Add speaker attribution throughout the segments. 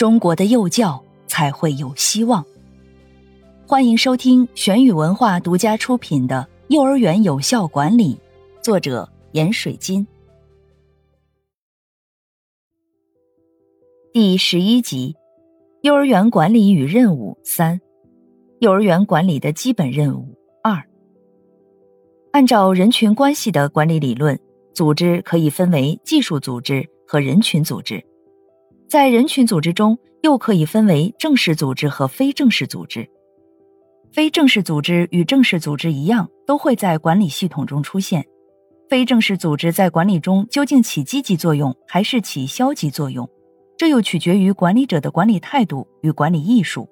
Speaker 1: 中国的幼教才会有希望。欢迎收听玄宇文化独家出品的《幼儿园有效管理》，作者闫水金，第十一集：幼儿园管理与任务三。幼儿园管理的基本任务二。按照人群关系的管理理论，组织可以分为技术组织和人群组织。在人群组织中，又可以分为正式组织和非正式组织。非正式组织与正式组织一样，都会在管理系统中出现。非正式组织在管理中究竟起积极作用还是起消极作用，这又取决于管理者的管理态度与管理艺术。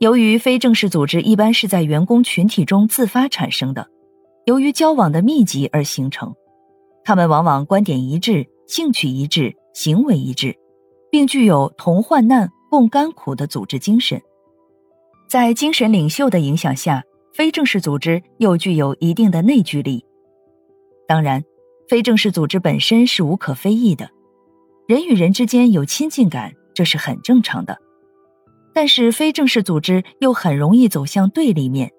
Speaker 1: 由于非正式组织一般是在员工群体中自发产生的，由于交往的密集而形成，他们往往观点一致、兴趣一致、行为一致，并具有同患难、共甘苦的组织精神。在精神领袖的影响下，非正式组织又具有一定的内聚力。当然，非正式组织本身是无可非议的，人与人之间有亲近感，这是很正常的。但是非正式组织又很容易走向对立面，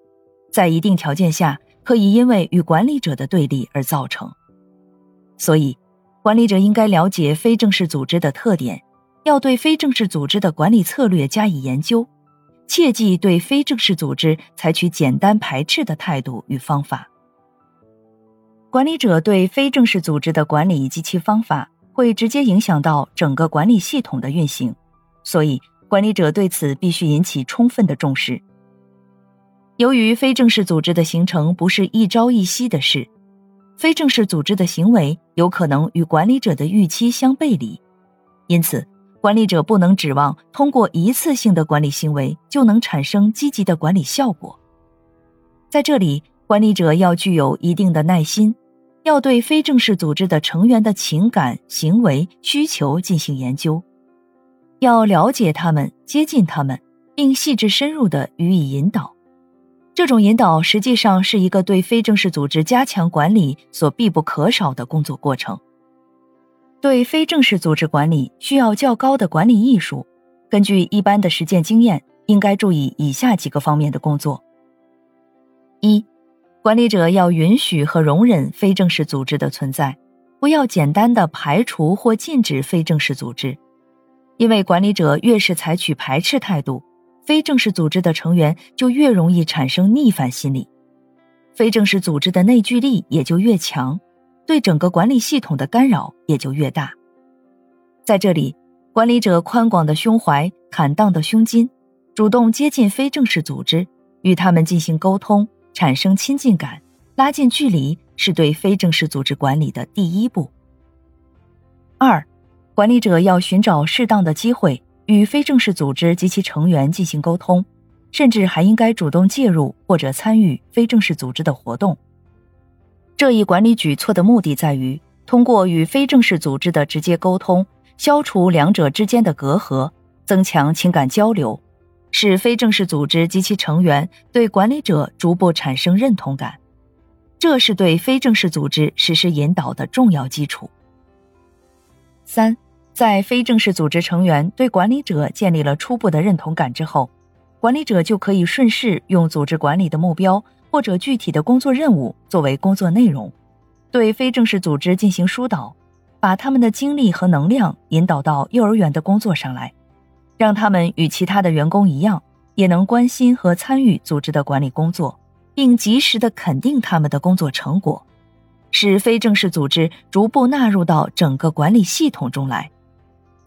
Speaker 1: 在一定条件下，可以因为与管理者的对立而造成。所以，管理者应该了解非正式组织的特点，要对非正式组织的管理策略加以研究，切忌对非正式组织采取简单排斥的态度与方法。管理者对非正式组织的管理及其方法，会直接影响到整个管理系统的运行，所以。管理者对此必须引起充分的重视。由于非正式组织的形成不是一朝一夕的事，非正式组织的行为有可能与管理者的预期相背离，因此，管理者不能指望通过一次性的管理行为就能产生积极的管理效果。在这里，管理者要具有一定的耐心，要对非正式组织的成员的情感、行为、需求进行研究。要了解他们，接近他们，并细致深入的予以引导。这种引导实际上是一个对非正式组织加强管理所必不可少的工作过程。对非正式组织管理需要较高的管理艺术。根据一般的实践经验，应该注意以下几个方面的工作：一、管理者要允许和容忍非正式组织的存在，不要简单的排除或禁止非正式组织。因为管理者越是采取排斥态度，非正式组织的成员就越容易产生逆反心理，非正式组织的内聚力也就越强，对整个管理系统的干扰也就越大。在这里，管理者宽广的胸怀、坦荡的胸襟，主动接近非正式组织，与他们进行沟通，产生亲近感，拉近距离，是对非正式组织管理的第一步。二。管理者要寻找适当的机会与非正式组织及其成员进行沟通，甚至还应该主动介入或者参与非正式组织的活动。这一管理举措的目的在于通过与非正式组织的直接沟通，消除两者之间的隔阂，增强情感交流，使非正式组织及其成员对管理者逐步产生认同感。这是对非正式组织实施引导的重要基础。三。在非正式组织成员对管理者建立了初步的认同感之后，管理者就可以顺势用组织管理的目标或者具体的工作任务作为工作内容，对非正式组织进行疏导，把他们的精力和能量引导到幼儿园的工作上来，让他们与其他的员工一样，也能关心和参与组织的管理工作，并及时的肯定他们的工作成果，使非正式组织逐步纳入到整个管理系统中来。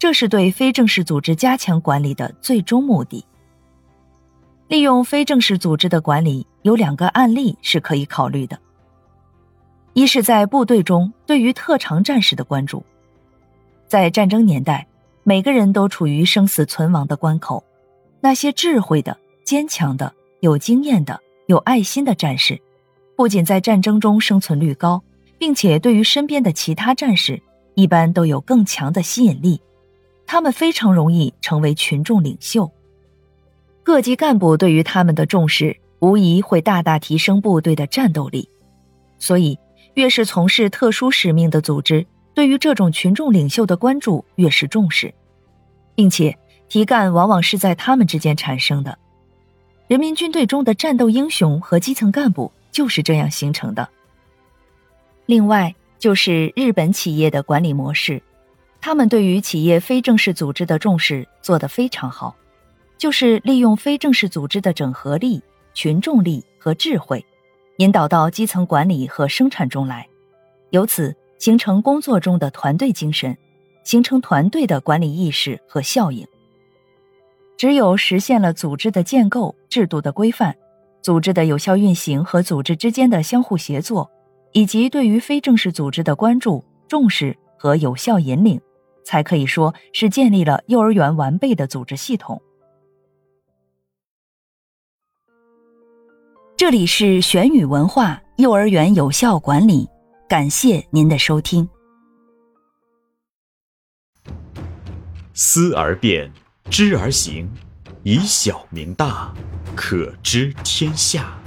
Speaker 1: 这是对非正式组织加强管理的最终目的。利用非正式组织的管理有两个案例是可以考虑的：一是在部队中对于特长战士的关注。在战争年代，每个人都处于生死存亡的关口。那些智慧的、坚强的、有经验的、有爱心的战士，不仅在战争中生存率高，并且对于身边的其他战士，一般都有更强的吸引力。他们非常容易成为群众领袖。各级干部对于他们的重视，无疑会大大提升部队的战斗力。所以，越是从事特殊使命的组织，对于这种群众领袖的关注越是重视，并且。题干往往是在他们之间产生的，人民军队中的战斗英雄和基层干部就是这样形成的。另外，就是日本企业的管理模式，他们对于企业非正式组织的重视做得非常好，就是利用非正式组织的整合力、群众力和智慧，引导到基层管理和生产中来，由此形成工作中的团队精神，形成团队的管理意识和效应。只有实现了组织的建构、制度的规范、组织的有效运行和组织之间的相互协作，以及对于非正式组织的关注、重视和有效引领，才可以说是建立了幼儿园完备的组织系统。这里是玄宇文化幼儿园有效管理，感谢您的收听。
Speaker 2: 思而变。知而行，以小明大，可知天下。